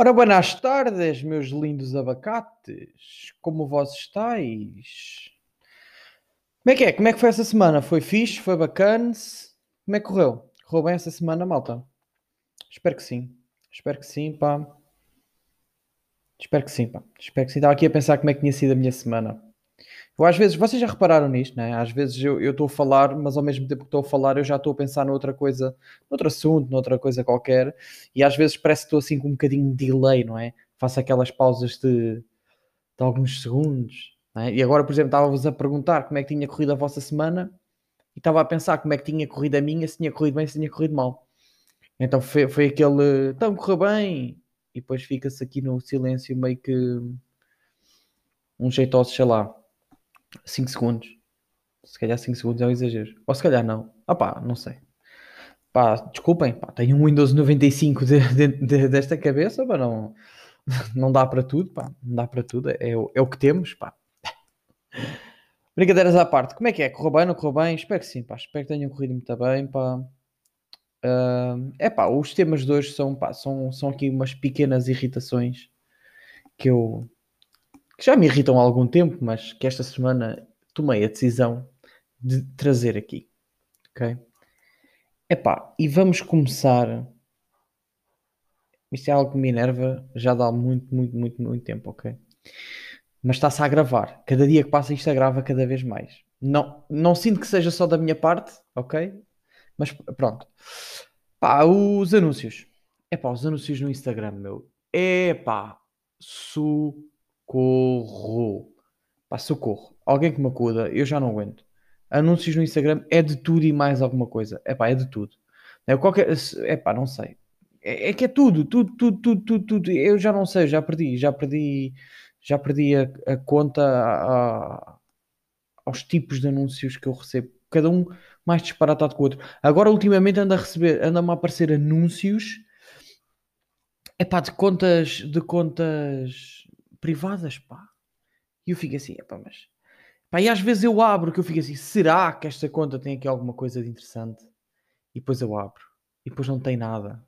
Ora, buenas tardes, meus lindos abacates. Como vós estáis? Como é que é? Como é que foi essa semana? Foi fixe? Foi bacana? Como é que correu? Correu bem essa semana, malta? Espero que sim. Espero que sim, pá. Espero que sim, pá. Espero que sim. Estava aqui a pensar como é que tinha sido a minha semana. Eu, às vezes, vocês já repararam nisto, né? Às vezes eu estou a falar, mas ao mesmo tempo que estou a falar, eu já estou a pensar noutra coisa, noutro assunto, noutra coisa qualquer, e às vezes parece que estou assim com um bocadinho de delay, não é? Faço aquelas pausas de, de alguns segundos, é? E agora, por exemplo, estava-vos a perguntar como é que tinha corrido a vossa semana e estava a pensar como é que tinha corrido a minha, se tinha corrido bem, se tinha corrido mal. Então foi, foi aquele, então correu bem, e depois fica-se aqui no silêncio meio que um jeitoso, sei lá 5 segundos. Se calhar 5 segundos é um exagero. Ou se calhar não. Ah pá, não sei. Pá, desculpem, pá, tenho um Windows 95 de, de, de, desta cabeça, mas não, não dá para tudo, pá. Não dá para tudo. É, é, o que temos, pá. Brincadeiras à parte. Como é que é? Correu bem, não correu bem? Espero que sim, pá. Espero que tenham corrido muito bem, pá. Uh, é pá, os temas de hoje são, pá, são, são aqui umas pequenas irritações que eu, que já me irritam há algum tempo, mas que esta semana tomei a decisão de trazer aqui. Ok? Epá, e vamos começar. Isto é algo que me enerva já dá muito, muito, muito, muito tempo, ok? Mas está-se a agravar. Cada dia que passa isto agrava cada vez mais. Não, não sinto que seja só da minha parte, ok? Mas pronto. Pá, os anúncios. É os anúncios no Instagram, meu. É pá, su Socorro. Pá, socorro. Alguém que me acuda, eu já não aguento. Anúncios no Instagram é de tudo e mais alguma coisa. É pá, é de tudo. É, qualquer... é pá, não sei. É, é, que é tudo, tudo, tudo, tudo, tudo, tudo. Eu já não sei, já perdi, já perdi, já perdi a, a conta a, a, aos tipos de anúncios que eu recebo. Cada um mais disparatado que o outro. Agora, ultimamente, anda a receber, anda-me a aparecer anúncios. É pá, de contas, de contas privadas, pá. E eu fico assim, pá, mas. Pá, e às vezes eu abro que eu fico assim, será que esta conta tem aqui alguma coisa de interessante? E depois eu abro. E depois não tem nada.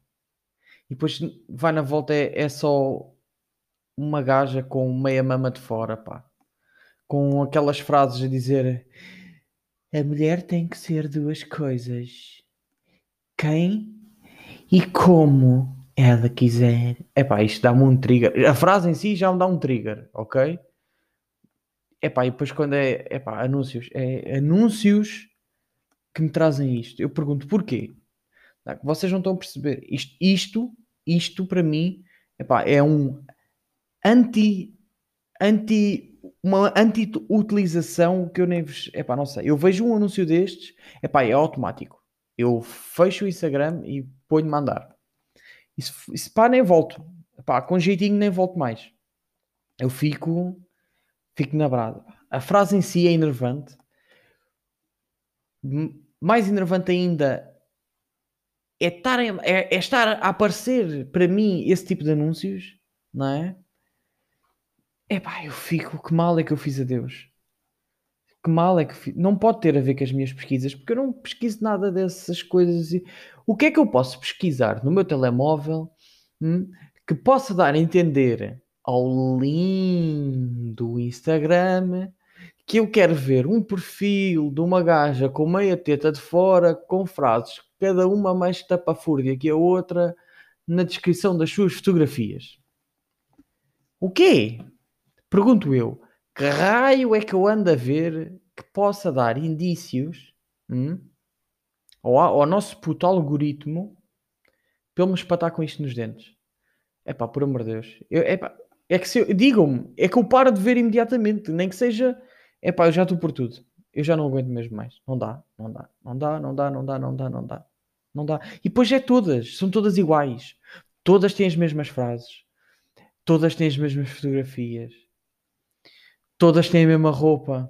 E depois vai na volta, é, é só uma gaja com meia mama de fora, pá. Com aquelas frases a dizer: A mulher tem que ser duas coisas. Quem e como ela quiser. Epá, isto dá-me um trigger. A frase em si já me dá um trigger, ok? Epá, e depois quando é epá, anúncios, é anúncios que me trazem isto. Eu pergunto porquê? Vocês não estão a perceber. Isto, isto, isto para mim epá, é um anti, anti, uma anti-utilização que eu nem vos. Epá, não sei. Eu vejo um anúncio destes, epá, é automático. Eu fecho o Instagram e ponho mandar. Isso, isso pá, nem volto. Pá, com jeitinho nem volto mais. Eu fico, fico na brada. A frase em si é enervante. Mais enervante ainda é estar, é, é estar a aparecer para mim esse tipo de anúncios, não é? É pá, eu fico, que mal é que eu fiz a Deus? Que mal é que fiz? Não pode ter a ver com as minhas pesquisas, porque eu não pesquiso nada dessas coisas. O que é que eu posso pesquisar no meu telemóvel hum, que possa dar a entender ao lindo Instagram que eu quero ver um perfil de uma gaja com meia teta de fora, com frases, cada uma mais tapafúrdia que a outra, na descrição das suas fotografias. O quê? Pergunto eu. Que raio é que eu ando a ver que possa dar indícios hum, ao, ao nosso puto algoritmo ele me espatar com isto nos dentes. É pá, por amor de Deus. Eu, epá, é que se digam-me, é que eu paro de ver imediatamente, nem que seja, é pá, eu já estou por tudo. Eu já não aguento mesmo mais. Não dá, não dá, não dá, não dá, não dá, não dá, não dá. Não dá. E depois é todas, são todas iguais. Todas têm as mesmas frases. Todas têm as mesmas fotografias. Todas têm a mesma roupa.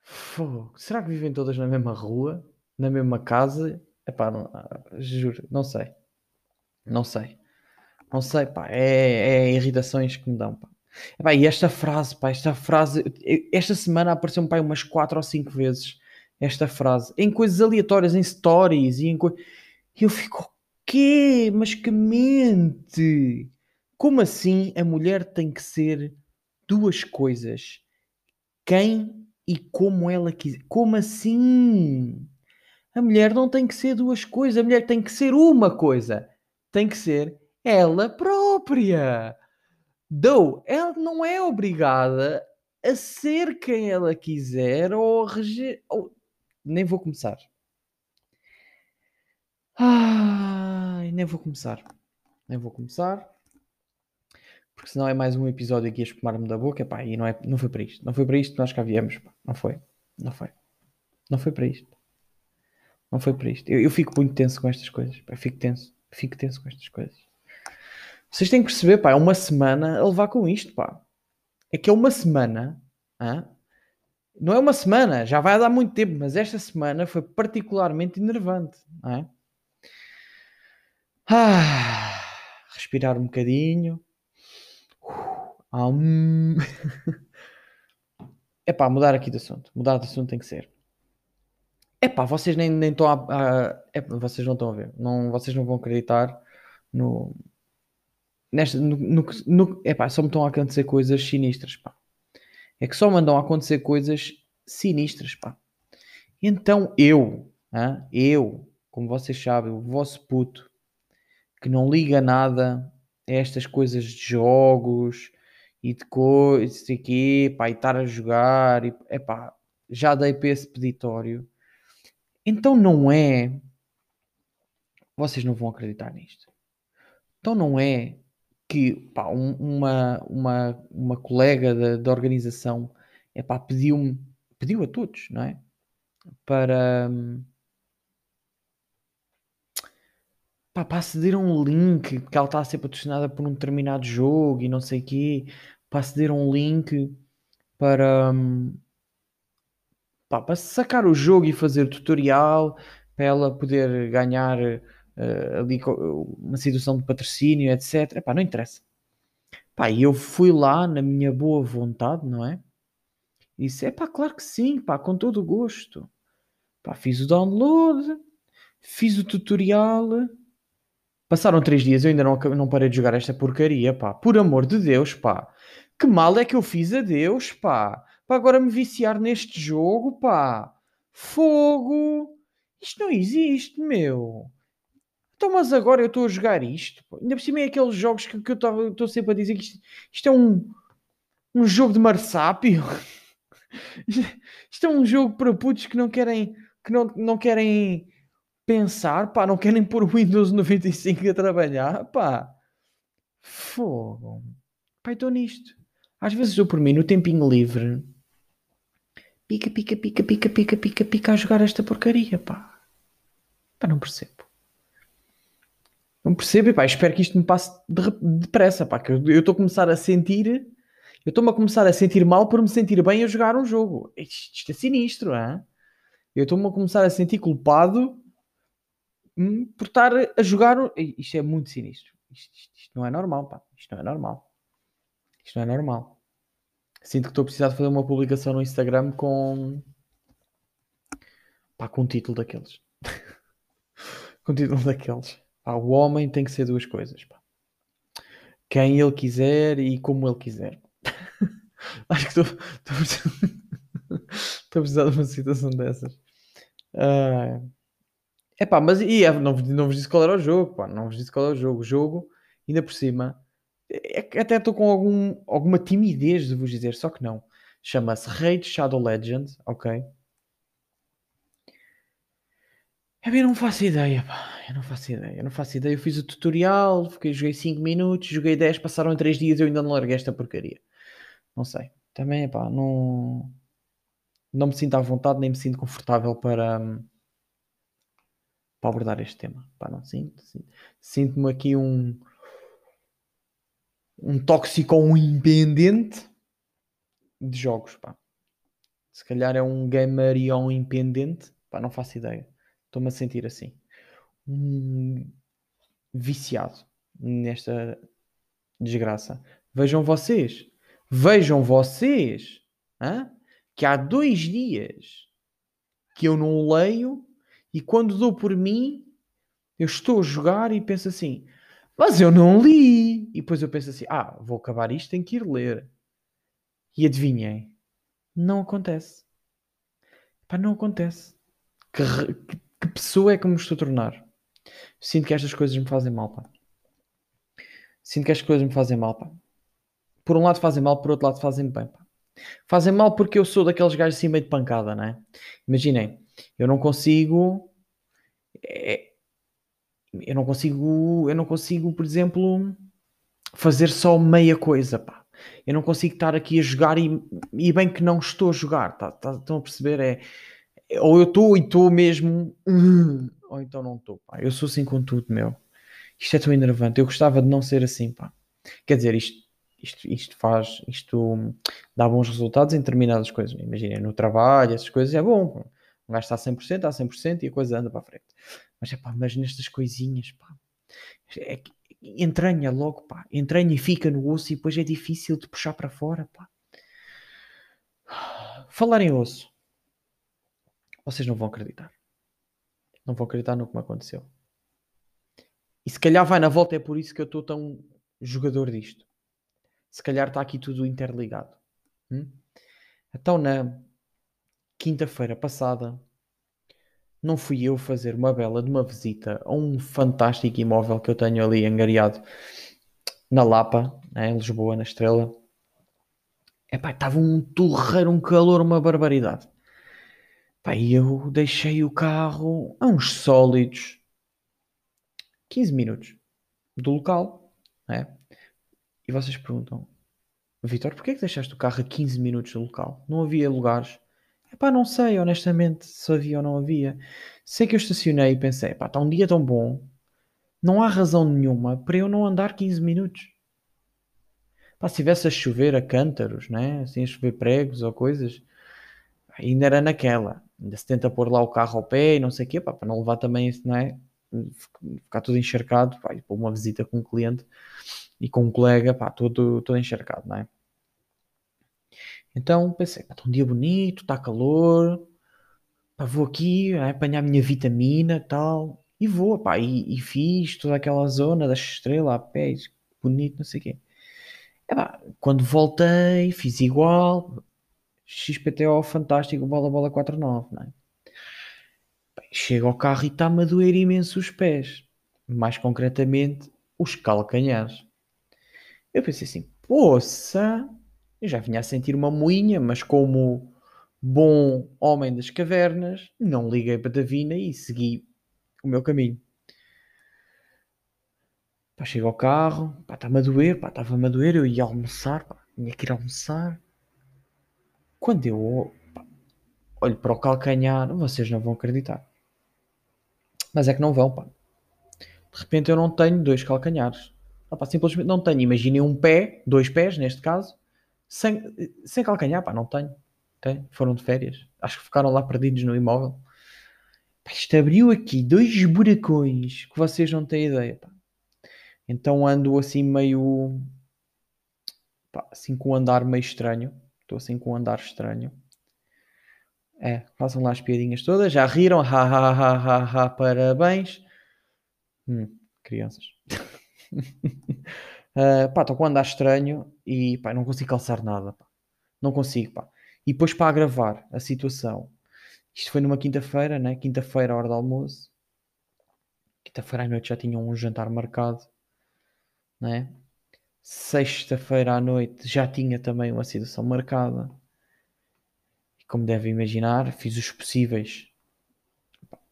Fogo. Será que vivem todas na mesma rua? Na mesma casa? Epá, não, juro, não sei. Não sei. Não sei, pá. É, é irritações que me dão, pá. Epá, e esta frase, pá, esta frase, esta semana apareceu-me, pá, umas 4 ou 5 vezes esta frase, em coisas aleatórias, em stories e em eu fico, quê? Mas que mente! Como assim a mulher tem que ser duas coisas? Quem e como ela quiser. Como assim? A mulher não tem que ser duas coisas, a mulher tem que ser uma coisa. Tem que ser ela própria. Dou, ela não é obrigada a ser quem ela quiser ou, rege... ou... nem vou começar. Nem vou começar. Nem vou começar. Porque senão é mais um episódio aqui a espumar-me da boca. Epá, e não, é, não foi para isto. Não foi para isto que nós cá viemos. Pá. Não foi. Não foi. Não foi para isto. Não foi para isto. Eu, eu fico muito tenso com estas coisas. Pá. Fico tenso. Fico tenso com estas coisas. Vocês têm que perceber, pá. É uma semana a levar com isto, pá. É que é uma semana. Hã? Não é uma semana. Já vai dar muito tempo. Mas esta semana foi particularmente enervante. Não é? Ah, respirar um bocadinho. Um... é pá, mudar aqui de assunto. Mudar de assunto tem que ser. É pá, vocês nem, estão a. a vocês não estão a ver. Não, vocês não vão acreditar no. Nesta, no, no, no, é pá, só me estão a acontecer coisas sinistras, pá. É que só me a acontecer coisas sinistras, pá. Então eu, hein, eu, como vocês sabem, o vosso puto, que não liga nada a estas coisas de jogos e de coisas aqui, pá, e estar a jogar, e epá, já dei para esse peditório. Então não é. Vocês não vão acreditar nisto. Então não é que pá, um, uma, uma, uma colega da, da organização epá, pediu-me, pediu a todos, não é? Para hum, para aceder a um link, porque ela está a ser patrocinada por um determinado jogo e não sei o quê, para aceder a um link para, hum, pá, para sacar o jogo e fazer tutorial, para ela poder ganhar uh, ali uma situação de patrocínio, etc. Pá, não interessa. Pá, e eu fui lá na minha boa vontade, não é? E disse, é pá, claro que sim, pá, com todo o gosto. Pá, fiz o download, fiz o tutorial, Passaram três dias, eu ainda não, não parei de jogar esta porcaria, pá. Por amor de Deus, pá. Que mal é que eu fiz a Deus, pá. Para agora me viciar neste jogo, pá. Fogo. Isto não existe, meu. Então, mas agora eu estou a jogar isto. Pá. Ainda por cima é aqueles jogos que, que eu estou sempre a dizer que isto, isto é um, um jogo de marsápio. isto é um jogo para putos que não querem, que não, não querem pensar, pá, não querem pôr o Windows 95 a trabalhar, pá. Fogo. Pá, estou nisto. Às vezes eu por mim, no tempinho livre, pica, pica, pica, pica, pica, pica, pica a jogar esta porcaria, pá. Pá, não percebo. Não percebo, pá, espero que isto me passe depressa, pá, que eu estou a começar a sentir, eu estou-me a começar a sentir mal por me sentir bem a jogar um jogo. Isto, isto é sinistro, hein? Eu estou-me a começar a sentir culpado por estar a jogar. Isto é muito sinistro. Isto, isto, isto, não é normal, pá. Isto não é normal. Isto não é normal. Sinto que estou a precisar de fazer uma publicação no Instagram com. pá, com um título daqueles. com um título daqueles. Pá, o homem tem que ser duas coisas, pá. Quem ele quiser e como ele quiser. Acho que estou, estou, estou a precisar de uma situação dessas. Uh, é pá, mas e, é, não, não vos disse qual era o jogo, pá, não vos disse qual era o jogo. O jogo, ainda por cima, é, é, até estou com algum, alguma timidez de vos dizer, só que não. Chama-se Raid Shadow Legends, ok? Eu não faço ideia, pá. Eu não faço ideia. Eu não faço ideia. Eu fiz o tutorial, fiquei, joguei 5 minutos, joguei 10, passaram 3 dias e eu ainda não larguei esta porcaria. Não sei. Também, pá, não... Não me sinto à vontade, nem me sinto confortável para para abordar este tema. Pá, não sinto, sinto. Sinto-me aqui um um tóxico ou um independente de jogos, pá. Se calhar é um gamer e um independente, pá, não faço ideia. Estou-me a sentir assim. Um viciado nesta desgraça. Vejam vocês, vejam vocês, hein? que há dois dias que eu não leio e quando dou por mim, Eu estou a jogar e penso assim, mas eu não li. E depois eu penso assim, ah, vou acabar isto, tenho que ir ler. E adivinhem, não acontece. Pá, não acontece. Que, que, que pessoa é que me estou a tornar? Sinto que estas coisas me fazem mal, pá. Sinto que estas coisas me fazem mal, pá. Por um lado fazem mal, por outro lado fazem bem, pá. Fazem mal porque eu sou daqueles gajos assim meio de pancada, não é? Imaginem, eu não consigo. É, eu não consigo. Eu não consigo, por exemplo, fazer só meia coisa, pá. Eu não consigo estar aqui a jogar e, e bem que não estou a jogar, tá, tá, estão a perceber? É, é ou eu estou e estou mesmo, hum, ou então não estou. Eu sou assim com tudo, meu. Isto é tão enervante. Eu gostava de não ser assim, pá. Quer dizer, isto isto, isto faz, isto dá bons resultados em determinadas coisas. Imaginem, no trabalho, essas coisas é bom. Um gajo está a 100%, está a 100% e a coisa anda para a frente. Mas, é pá, mas nestas coisinhas, pá, é que entranha logo, pá, entranha e fica no osso e depois é difícil de puxar para fora, pá. Falar em osso, vocês não vão acreditar. Não vão acreditar no que me aconteceu. E se calhar vai na volta, é por isso que eu estou tão jogador disto se calhar está aqui tudo interligado. Hum? Então, na quinta-feira passada, não fui eu fazer uma bela de uma visita a um fantástico imóvel que eu tenho ali angariado na Lapa, né, em Lisboa, na Estrela. Epá, estava um torreiro, um calor, uma barbaridade. Epá, e eu deixei o carro a uns sólidos 15 minutos do local, né? E vocês perguntam, Vitor, porquê é que deixaste o carro a 15 minutos do local? Não havia lugares? Epá, não sei, honestamente, se havia ou não havia. Sei que eu estacionei e pensei, pá, está um dia tão bom, não há razão nenhuma para eu não andar 15 minutos. Pá, se tivesse a chover a cântaros, né? assim a chover pregos ou coisas, ainda era naquela. Ainda se tenta pôr lá o carro ao pé e não sei o quê, pá, para não levar também, não é? Ficar tudo encharcado, pá, e para uma visita com um cliente e com um colega, pá, todo, todo encharcado, não é? Então pensei, está um dia bonito, está calor, pá, vou aqui é, apanhar a minha vitamina tal, e vou, pá, e, e, fiz toda aquela zona da estrela a pé, bonito, não sei o quê. É, pá, quando voltei, fiz igual, XPTO fantástico, bola, bola 49, não é? Chego ao carro e está-me a doer imenso os pés, mais concretamente os calcanhares. Eu pensei assim, poça, eu já vinha a sentir uma moinha, mas como bom homem das cavernas, não liguei para Davina e segui o meu caminho. Pá, chego ao carro, pá, está-me a doer, pá, estava-me a doer, eu ia almoçar, pá, tinha que ir almoçar. Quando eu pá, olho para o calcanhar, vocês não vão acreditar. Mas é que não vão, pá. De repente eu não tenho dois calcanhares. Opa, simplesmente não tenho. Imaginem um pé, dois pés neste caso, sem, sem calcanhar. Pá, não tenho. Tem. Foram de férias. Acho que ficaram lá perdidos no imóvel. Pá, isto abriu aqui dois buracões que vocês não têm ideia. Pá. Então ando assim meio. Pá, assim com um andar meio estranho. Estou assim com um andar estranho. É, façam lá as piadinhas todas. Já riram? Ha ha ha ha ha, parabéns. Hum, crianças. uh, pá, estou com andar estranho e pá, não consigo calçar nada. Pá. Não consigo, pá. E depois para agravar a situação, isto foi numa quinta-feira, né? Quinta-feira, hora do almoço. Quinta-feira à noite já tinha um jantar marcado, né? Sexta-feira à noite já tinha também uma situação marcada. E como devem imaginar, fiz os possíveis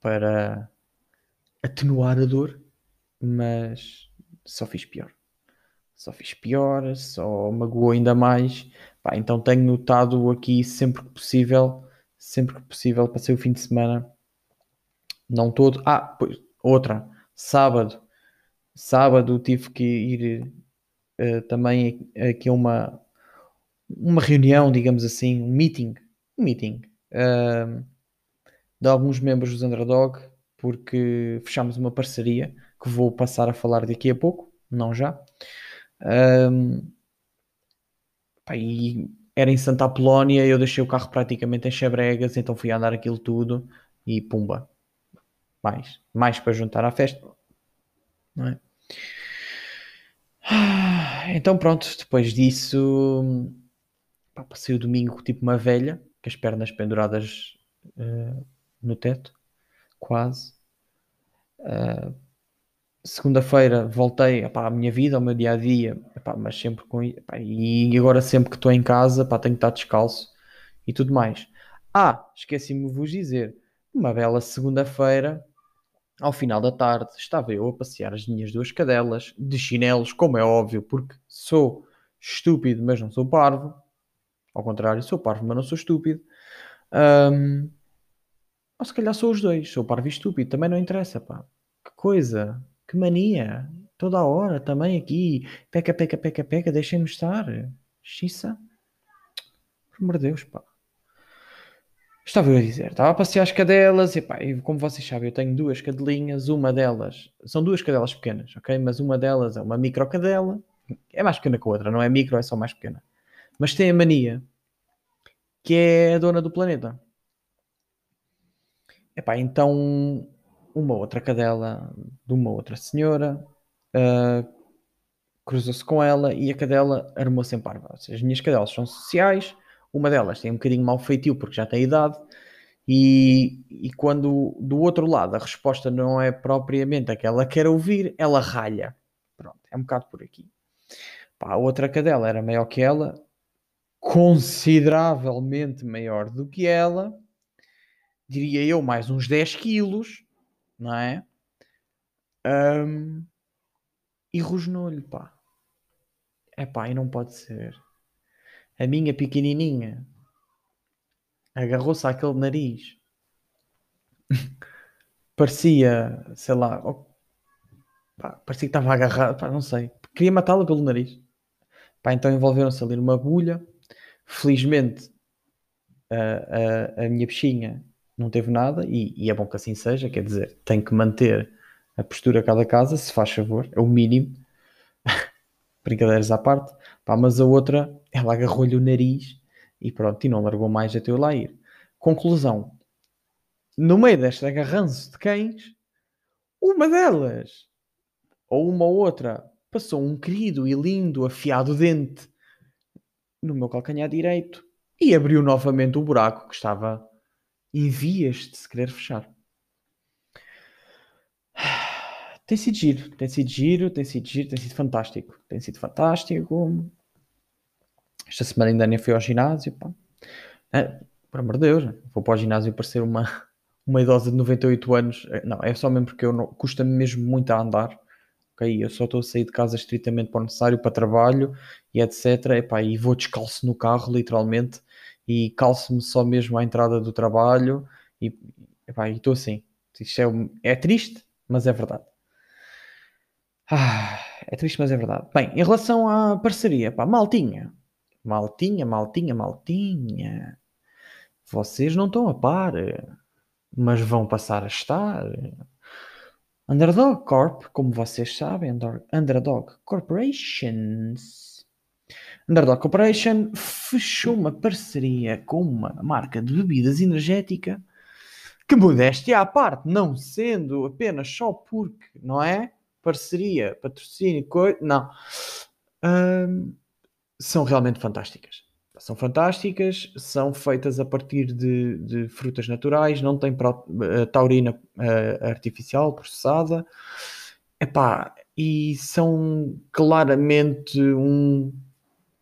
para atenuar a dor, mas só fiz pior. Só fiz pior, só magoou ainda mais. Pá, então tenho notado aqui sempre que possível, sempre que possível, passei o fim de semana, não todo. Ah, pois, outra, sábado. Sábado tive que ir uh, também aqui a uma, uma reunião, digamos assim, um meeting, um meeting uh, de alguns membros dos Underdog, porque fechámos uma parceria que vou passar a falar daqui a pouco, não já. Um, pá, e era em Santa Apolónia, eu deixei o carro praticamente em Chebregas, então fui andar aquilo tudo e pumba. mais, mais para juntar à festa, não é? Então pronto, depois disso pá, passei o domingo tipo uma velha, com as pernas penduradas uh, no teto, quase. Uh, Segunda-feira voltei à minha vida, ao meu dia a dia, mas sempre com. E agora sempre que estou em casa, tenho que estar descalço e tudo mais. Ah, esqueci-me de vos dizer, uma bela segunda-feira, ao final da tarde, estava eu a passear as minhas duas cadelas de chinelos, como é óbvio, porque sou estúpido, mas não sou parvo. Ao contrário, sou parvo, mas não sou estúpido. Um, ou se calhar sou os dois, sou parvo e estúpido, também não interessa, pá. Que coisa, que mania. Toda a hora também aqui, peca, peca, peca, peca, deixem-me estar. Xissa. Por amor de Deus, pá. Estava eu a dizer, estava a passear as cadelas e pá, como vocês sabem, eu tenho duas cadelinhas, uma delas, são duas cadelas pequenas, ok? Mas uma delas é uma micro cadela, é mais pequena que a outra, não é micro, é só mais pequena. Mas tem a mania que é a dona do planeta. Epá, então uma outra cadela de uma outra senhora uh, cruzou-se com ela e a cadela armou-se em parva. Seja, as minhas cadelas são sociais, uma delas tem um bocadinho mau feitio porque já tem idade, e, e quando do outro lado a resposta não é propriamente a que ela quer ouvir, ela ralha. Pronto, é um bocado por aqui. Pá, a outra cadela era maior que ela, consideravelmente maior do que ela, diria eu, mais uns 10 quilos, não é? Um, e rosnou-lhe, pá. É pá, e não pode ser a minha pequenininha agarrou-se àquele nariz. parecia, sei lá, pá, parecia que estava agarrado, pá, não sei. Queria matá-la pelo nariz. Pá, então envolveram-se ali numa bolha. Felizmente, a, a, a, minha bichinha não teve nada e, e, é bom que assim seja. Quer dizer, tem que manter a postura cada casa, se faz favor, é o mínimo. Brincadeiras à parte. Pá, mas a outra, ela agarrou-lhe o nariz e pronto, e não largou mais até eu lá ir. Conclusão. No meio deste agarranço de cães, uma delas, ou uma ou outra, passou um querido e lindo afiado dente no meu calcanhar direito e abriu novamente o buraco que estava em vias de se querer fechar. Tem sido giro, tem sido giro, tem sido giro, tem sido fantástico. Tem sido fantástico. Esta semana ainda nem fui ao ginásio. Pá. É, por amor de Deus, vou para o ginásio para ser uma, uma idosa de 98 anos. É, não, é só mesmo porque eu custa-me mesmo muito a andar. Okay? Eu só estou a sair de casa estritamente para o necessário, para trabalho e etc. Epá, e vou descalço no carro, literalmente, e calço-me só mesmo à entrada do trabalho e estou assim. Isto é, é triste, mas é verdade. Ah, é triste, mas é verdade. Bem, em relação à parceria, pá, maltinha. Maltinha, maltinha, maltinha. Vocês não estão a par, mas vão passar a estar. Underdog Corp, como vocês sabem, Underdog Corporations. Underdog Corporation fechou uma parceria com uma marca de bebidas energética que modéstia à parte, não sendo apenas só porque, não é? parceria, patrocínio, coisa. Não. Um, são realmente fantásticas. São fantásticas, são feitas a partir de, de frutas naturais, não tem uh, taurina uh, artificial processada. Epá, e são claramente um,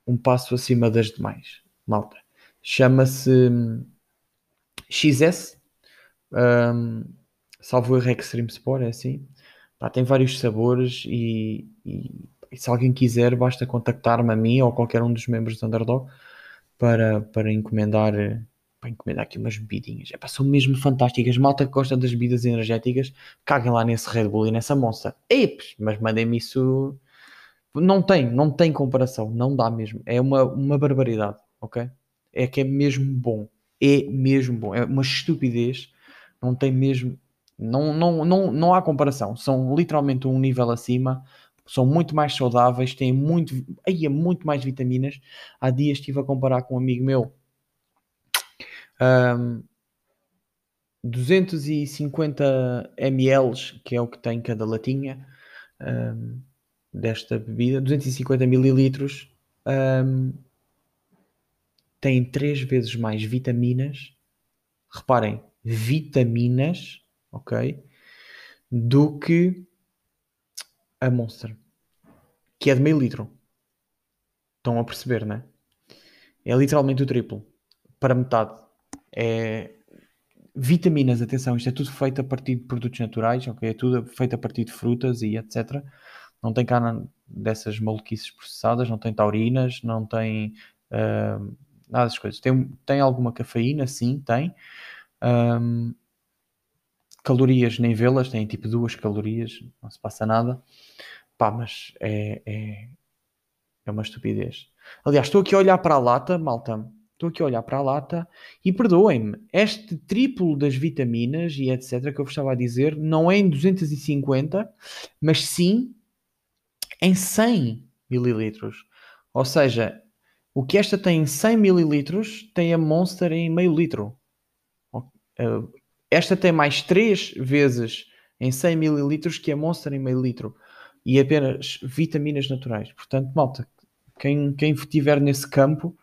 um passo acima das demais. Malta. Chama-se hum, XS. Um, salvo erro Extreme Sport, é assim. Pá, tem vários sabores e, e, e, se alguém quiser, basta contactar-me a mim ou qualquer um dos membros do Underdog para, para encomendar para encomendar aqui umas bebidinhas. É, pá, são mesmo fantásticas. Malta que gosta das bebidas energéticas, caguem lá nesse Red Bull e nessa Monster. Eps, mas mandem-me isso. Não tem, não tem comparação, não dá mesmo. É uma, uma barbaridade, ok? É que é mesmo bom. É mesmo bom. É uma estupidez. Não tem mesmo. Não, não, não, não há comparação. São literalmente um nível acima. São muito mais saudáveis, têm muito, aí, muito mais vitaminas. Há dias estive a comparar com um amigo meu. Um, 250 ml, que é o que tem cada latinha um, desta bebida, 250 mililitros, um, tem três vezes mais vitaminas. Reparem, vitaminas, ok? Do que a Monster, que é de meio litro. Estão a perceber, né? É literalmente o triplo para metade. É vitaminas, atenção, isto é tudo feito a partir de produtos naturais, ok? É tudo feito a partir de frutas e etc. Não tem carne dessas maluquices processadas, não tem taurinas, não tem uh, nada dessas coisas. Tem, tem alguma cafeína, sim, tem. Um, calorias nem vê-las, tem tipo duas calorias, não se passa nada. Pá, mas é, é, é uma estupidez. Aliás, estou aqui a olhar para a lata, malta. Estou aqui a olhar para a lata e perdoem-me, este triplo das vitaminas e etc. que eu vos estava a dizer não é em 250, mas sim em 100 mililitros. Ou seja, o que esta tem em 100 mililitros tem a Monster em meio litro. Eh, esta tem mais 3 vezes em 100 mililitros que a Monster em meio litro. E apenas vitaminas naturais. Portanto, malta, quem, quem nesse campo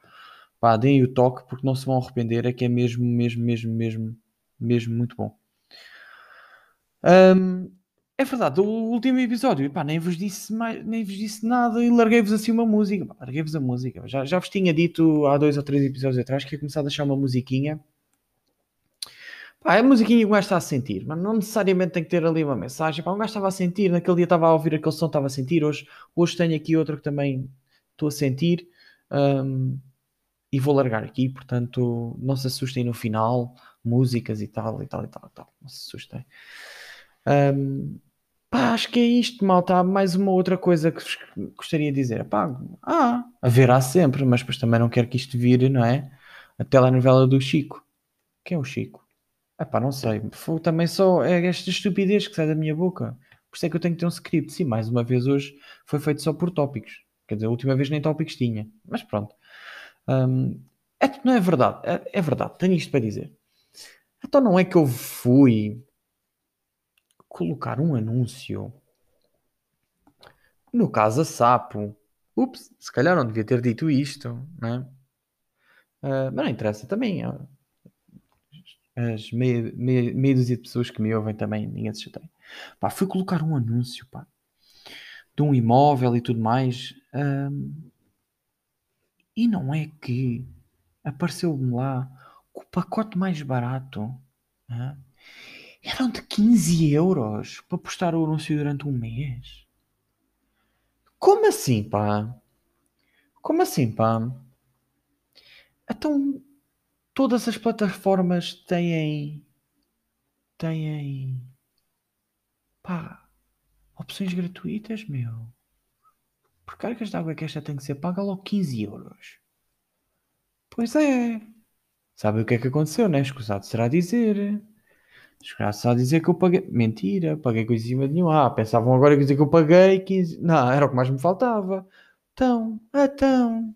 pá, deem o toque porque não se vão arrepender, é que é mesmo, mesmo, mesmo, mesmo, mesmo muito bom. Um, é verdade, o último episódio, nem vos disse mais, nem vos disse nada e larguei-vos assim uma música, larguei-vos a música. Já, já vos tinha dito há dois ou três episódios atrás que ia começar a deixar uma musiquinha. É a musiquinha que o gajo está a sentir, mas não necessariamente tem que ter ali uma mensagem. Pá, o gajo estava a sentir, naquele dia estava a ouvir aquele som, estava a sentir. Hoje, hoje tenho aqui outro que também estou a sentir. Um, e vou largar aqui, portanto, não se assustem no final, músicas e tal, e tal, e tal, e tal, não se assustem. Um, pá, acho que é isto, malta. Há mais uma outra coisa que gostaria de dizer. Pá, ah, haverá sempre, mas depois também não quero que isto vire, não é? A telenovela do Chico. Quem é o Chico? Ah pá, não sei. Também só é esta estupidez que sai da minha boca. Por isso é que eu tenho que ter um script. Sim, mais uma vez hoje foi feito só por tópicos. Quer dizer, a última vez nem tópicos tinha. Mas pronto. Um, é, não é verdade, é, é, verdade, tenho isto para dizer. Então não é que eu fui colocar um anúncio no Casa Sapo. Ups, se calhar não devia ter dito isto, né? Uh, mas não interessa também. As meia, meia, meia dúzia de pessoas que me ouvem também, ninguém se chateia. Pá, fui colocar um anúncio, pá, de um imóvel e tudo mais. Um, e não é que apareceu-me lá o pacote mais barato eram de 15 euros para postar o anúncio durante um mês. Como assim, pá? Como assim, pá? Então, todas as plataformas têm. têm. pá. opções gratuitas, meu. Por cargas de água que esta tem que ser paga logo 15 euros. Pois é. Sabe o que é que aconteceu, né? Escusado será dizer. Escusado será dizer que eu paguei. Mentira, paguei coisa em cima de nenhum. Ah, pensavam agora que dizer que eu paguei 15. Não, era o que mais me faltava. Então, então.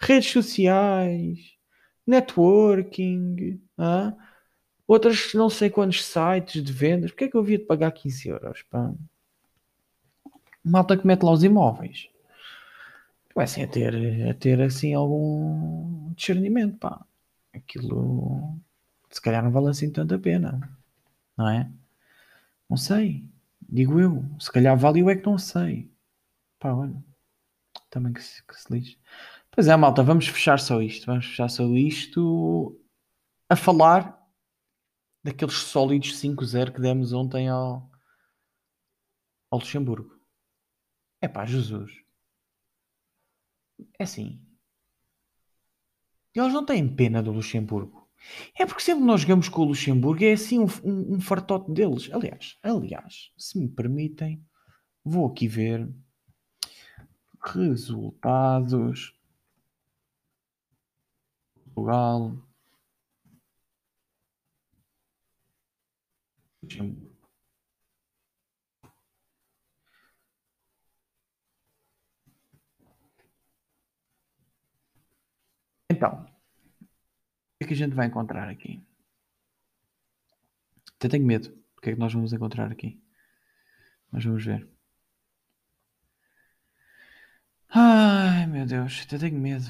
Redes sociais, networking, ah, outras não sei quantos sites de vendas. Porquê é que eu havia de pagar 15 euros? Pá? Malta que mete lá os imóveis comecem a ter, a ter assim algum discernimento, pá. Aquilo se calhar não vale assim tanta pena, não é? Não sei, digo eu. Se calhar vale eu é que não sei. Pá, olha, também que se, que se lixe. Pois é, malta, vamos fechar só isto. Vamos fechar só isto a falar daqueles sólidos 5-0 que demos ontem ao, ao Luxemburgo. É pá, Jesus. É assim. Eles não têm pena do Luxemburgo. É porque sempre nós jogamos com o Luxemburgo é assim um, um, um fartote deles. Aliás, aliás, se me permitem, vou aqui ver resultados. Portugal. Luxemburgo. Então, que é que a gente vai encontrar aqui? Até tenho medo. O que é que nós vamos encontrar aqui? Mas vamos ver. Ai meu Deus, até tenho medo.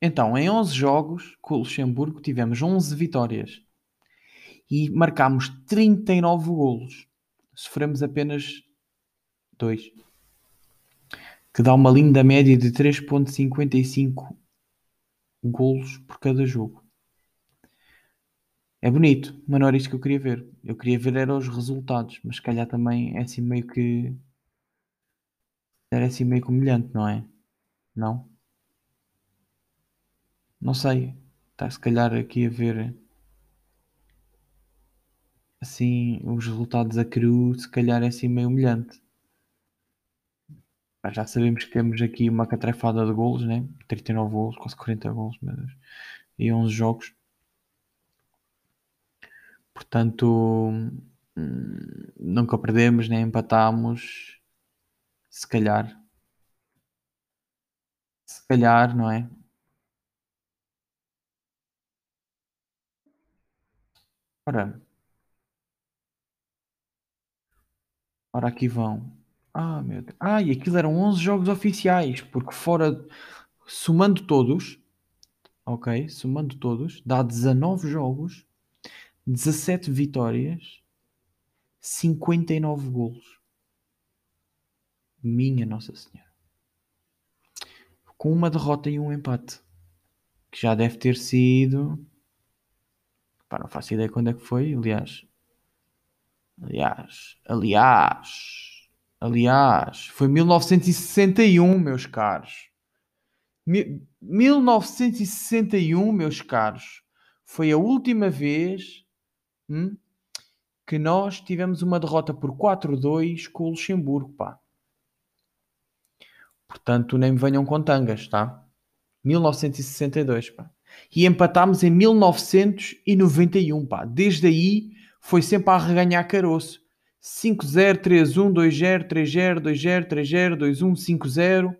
Então, em 11 jogos com o Luxemburgo tivemos 11 vitórias e marcámos 39 golos. Sofremos apenas 2. Que dá uma linda média de 3.55 golos por cada jogo. É bonito, mas não era isto que eu queria ver. Eu queria ver eram os resultados, mas se calhar também é assim meio que. Era assim meio que humilhante, não é? Não? Não sei. Está se calhar aqui a ver assim os resultados a cru, se calhar é assim meio humilhante. Já sabemos que temos aqui uma catrefada de golos, né? 39 golos, quase 40 golos, meu. E 11 jogos. Portanto, hum, nunca perdemos nem empatamos. Se calhar. Se calhar, não é? Ora. Ora, aqui vão. Ah, meu Deus. Ah, e aquilo eram 11 jogos oficiais, porque fora, somando todos, ok, somando todos, dá 19 jogos 17 vitórias, 59 golos. Minha Nossa Senhora. Com uma derrota e um empate. Que já deve ter sido. Pá, não faço ideia quando é que foi, aliás. Aliás, aliás, aliás, foi 1961, meus caros. 1961, meus caros, foi a última vez hum, que nós tivemos uma derrota por 4-2 com o Luxemburgo, pá. Portanto, nem me venham com tangas, tá? 1962, pá. E empatámos em 1991, pá. Desde aí foi sempre a reganhar caroço. 5-0, 3-1, 2-0, 3-0, 2-0, 3-0, 2-1, 5-0,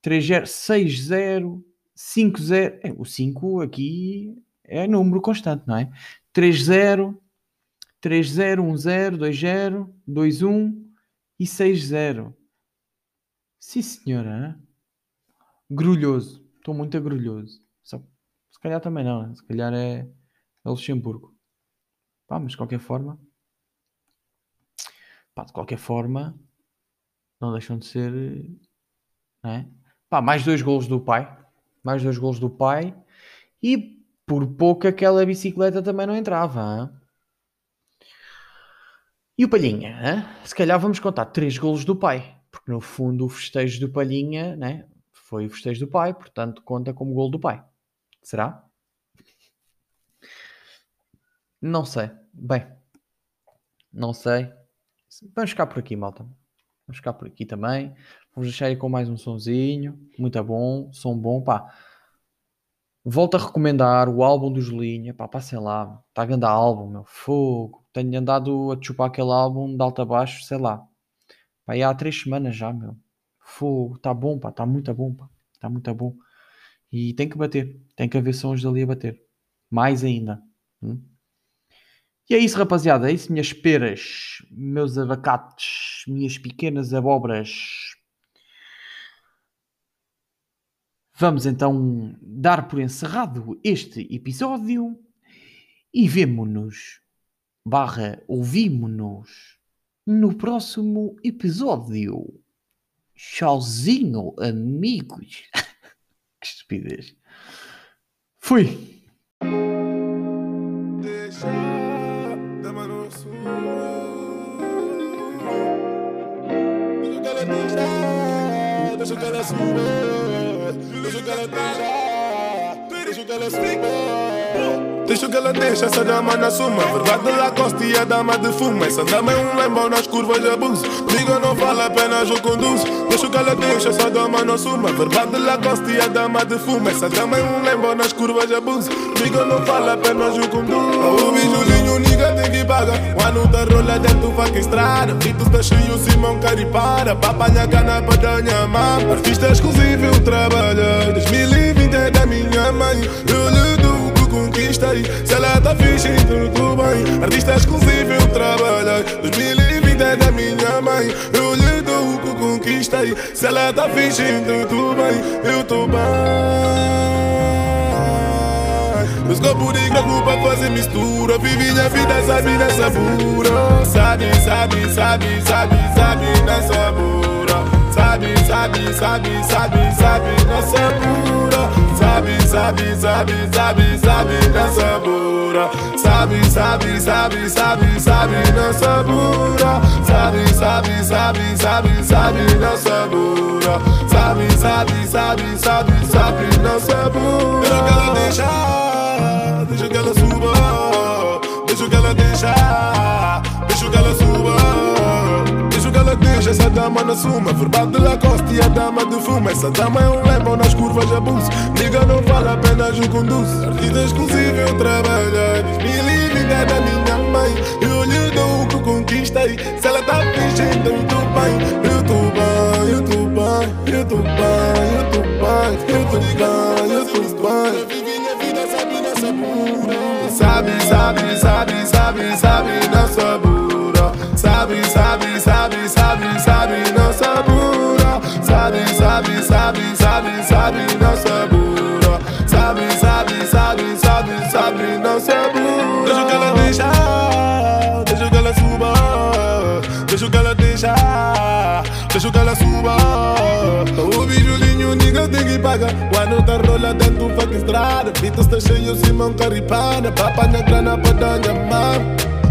3-0, 6-0, 5-0. O 5 aqui é número constante, não é? 3-0, 3-0, 1-0, 2-0, 2-1 e 6-0. Sim, senhora. Grulhoso. Estou muito agrulhoso. Se calhar também não. Né? Se calhar é, é Luxemburgo. Pá, mas de qualquer forma. Pá, de qualquer forma. Não deixam de ser. Não é? Pá, mais dois golos do pai. Mais dois golos do pai. E por pouco aquela bicicleta também não entrava. Hein? E o Palhinha? Hein? Se calhar vamos contar três golos do pai, porque no fundo o festejo do Palhinha né, foi o festejo do pai, portanto conta como gol do pai. Será? Não sei. Bem, não sei. Vamos ficar por aqui, malta. Vamos ficar por aqui também. Vamos deixar aí com mais um sonzinho. Muito bom. Som bom. Pá, Volto a recomendar o álbum do Julinha, pá, passem lá, está grande álbum, meu, fogo. Tenho andado a chupar aquele álbum de alto a baixo, sei lá. Pá, há três semanas já, meu. Fogo, está bom, pá, está muito bom, pá, está muito bom. E tem que bater, tem que haver sons dali a bater. Mais ainda. Hum? E é isso, rapaziada, é isso, minhas peras, meus abacates, minhas pequenas abobras. Vamos então dar por encerrado este episódio e vemo-nos, barra, ouvimo-nos no próximo episódio. Tchauzinho, amigos. que estupidez. Fui. Deixa. Deixa que ela deixa, deixa que ela explica. Deixa que ela deixa essa dama na suma. Verdade lá gosta e a dama de fumo. Essa dama é um lembo nas curvas de abuso. Liga, não vale a pena, eu conduzo. Deixa que ela deixa essa dama na suma. Verdade lá gosta e a dama de fumo. Essa dama é um lembo nas curvas de abuso. Liga, não vale a pena, eu conduzo. O que. O ano da rola dentro do estrada. Vitos está cheio, Simão Caripara. Papanha cana para mama. Artista exclusivo, eu trabalho. 2020 é da minha mãe. Eu lhe dou conquistei. Se ela tá fingindo, tudo bem. Artista exclusivo eu trabalhei. 2020 é da minha mãe. Eu lhe dou o que conquistei. Se ela tá eu tô bem, eu tô bem. Copos de grago pra fazer mistura Vivi minha vida, sabe, nessa pura Sabe, sabe, sabe, sabe, sabe, nessa pura Sabe, sabe, sabe, sabe, sabe, nessa pura Sabe, sabe, sabe, sabe, sabe, nessa pura Sabe, sabe, sabe, sabe, sabe, nessa pura Sabe, sabe, sabe, sabe, sabe, nessa pura Sabe, sabe, sabe, sabe, sabe, nessa Eu quero deixar deixa que ela suba, deixa que ela deixa, deixa que ela suba, deixa que ela deixa essa dama na suma, verbal de Lacoste e a dama de fumo, essa dama é um lemon nas curvas abuso, liga não vale a pena eu conduzo, artista exclusiva eu trabalho, 2020 é da minha mãe, eu lhe dou o que conquistei, se ela tá fingindo eu tô bem, eu tô bem, eu tô bem, eu tô bem, eu tô bem, eu tô bem, Sabe, sabe, sabe, sabe, sabe, não sabura. Sabe, sabe, sabe, sabe, sabe, não sabura. Sabe, sabe, sabe, sabe, sabe, não sabura. Sabe, sabe, sabe, sabe, sabe, não sabura. Deixa que ela deixa, deixa que ela suba. Deixa que ela deixa, deixa que ela suba. O bijulinho, nigga, tem que pagar. Quando tá rola dentro do fucking estrada. Vitas tá cheio, Simão Caripana. Papa na grana pra dar minha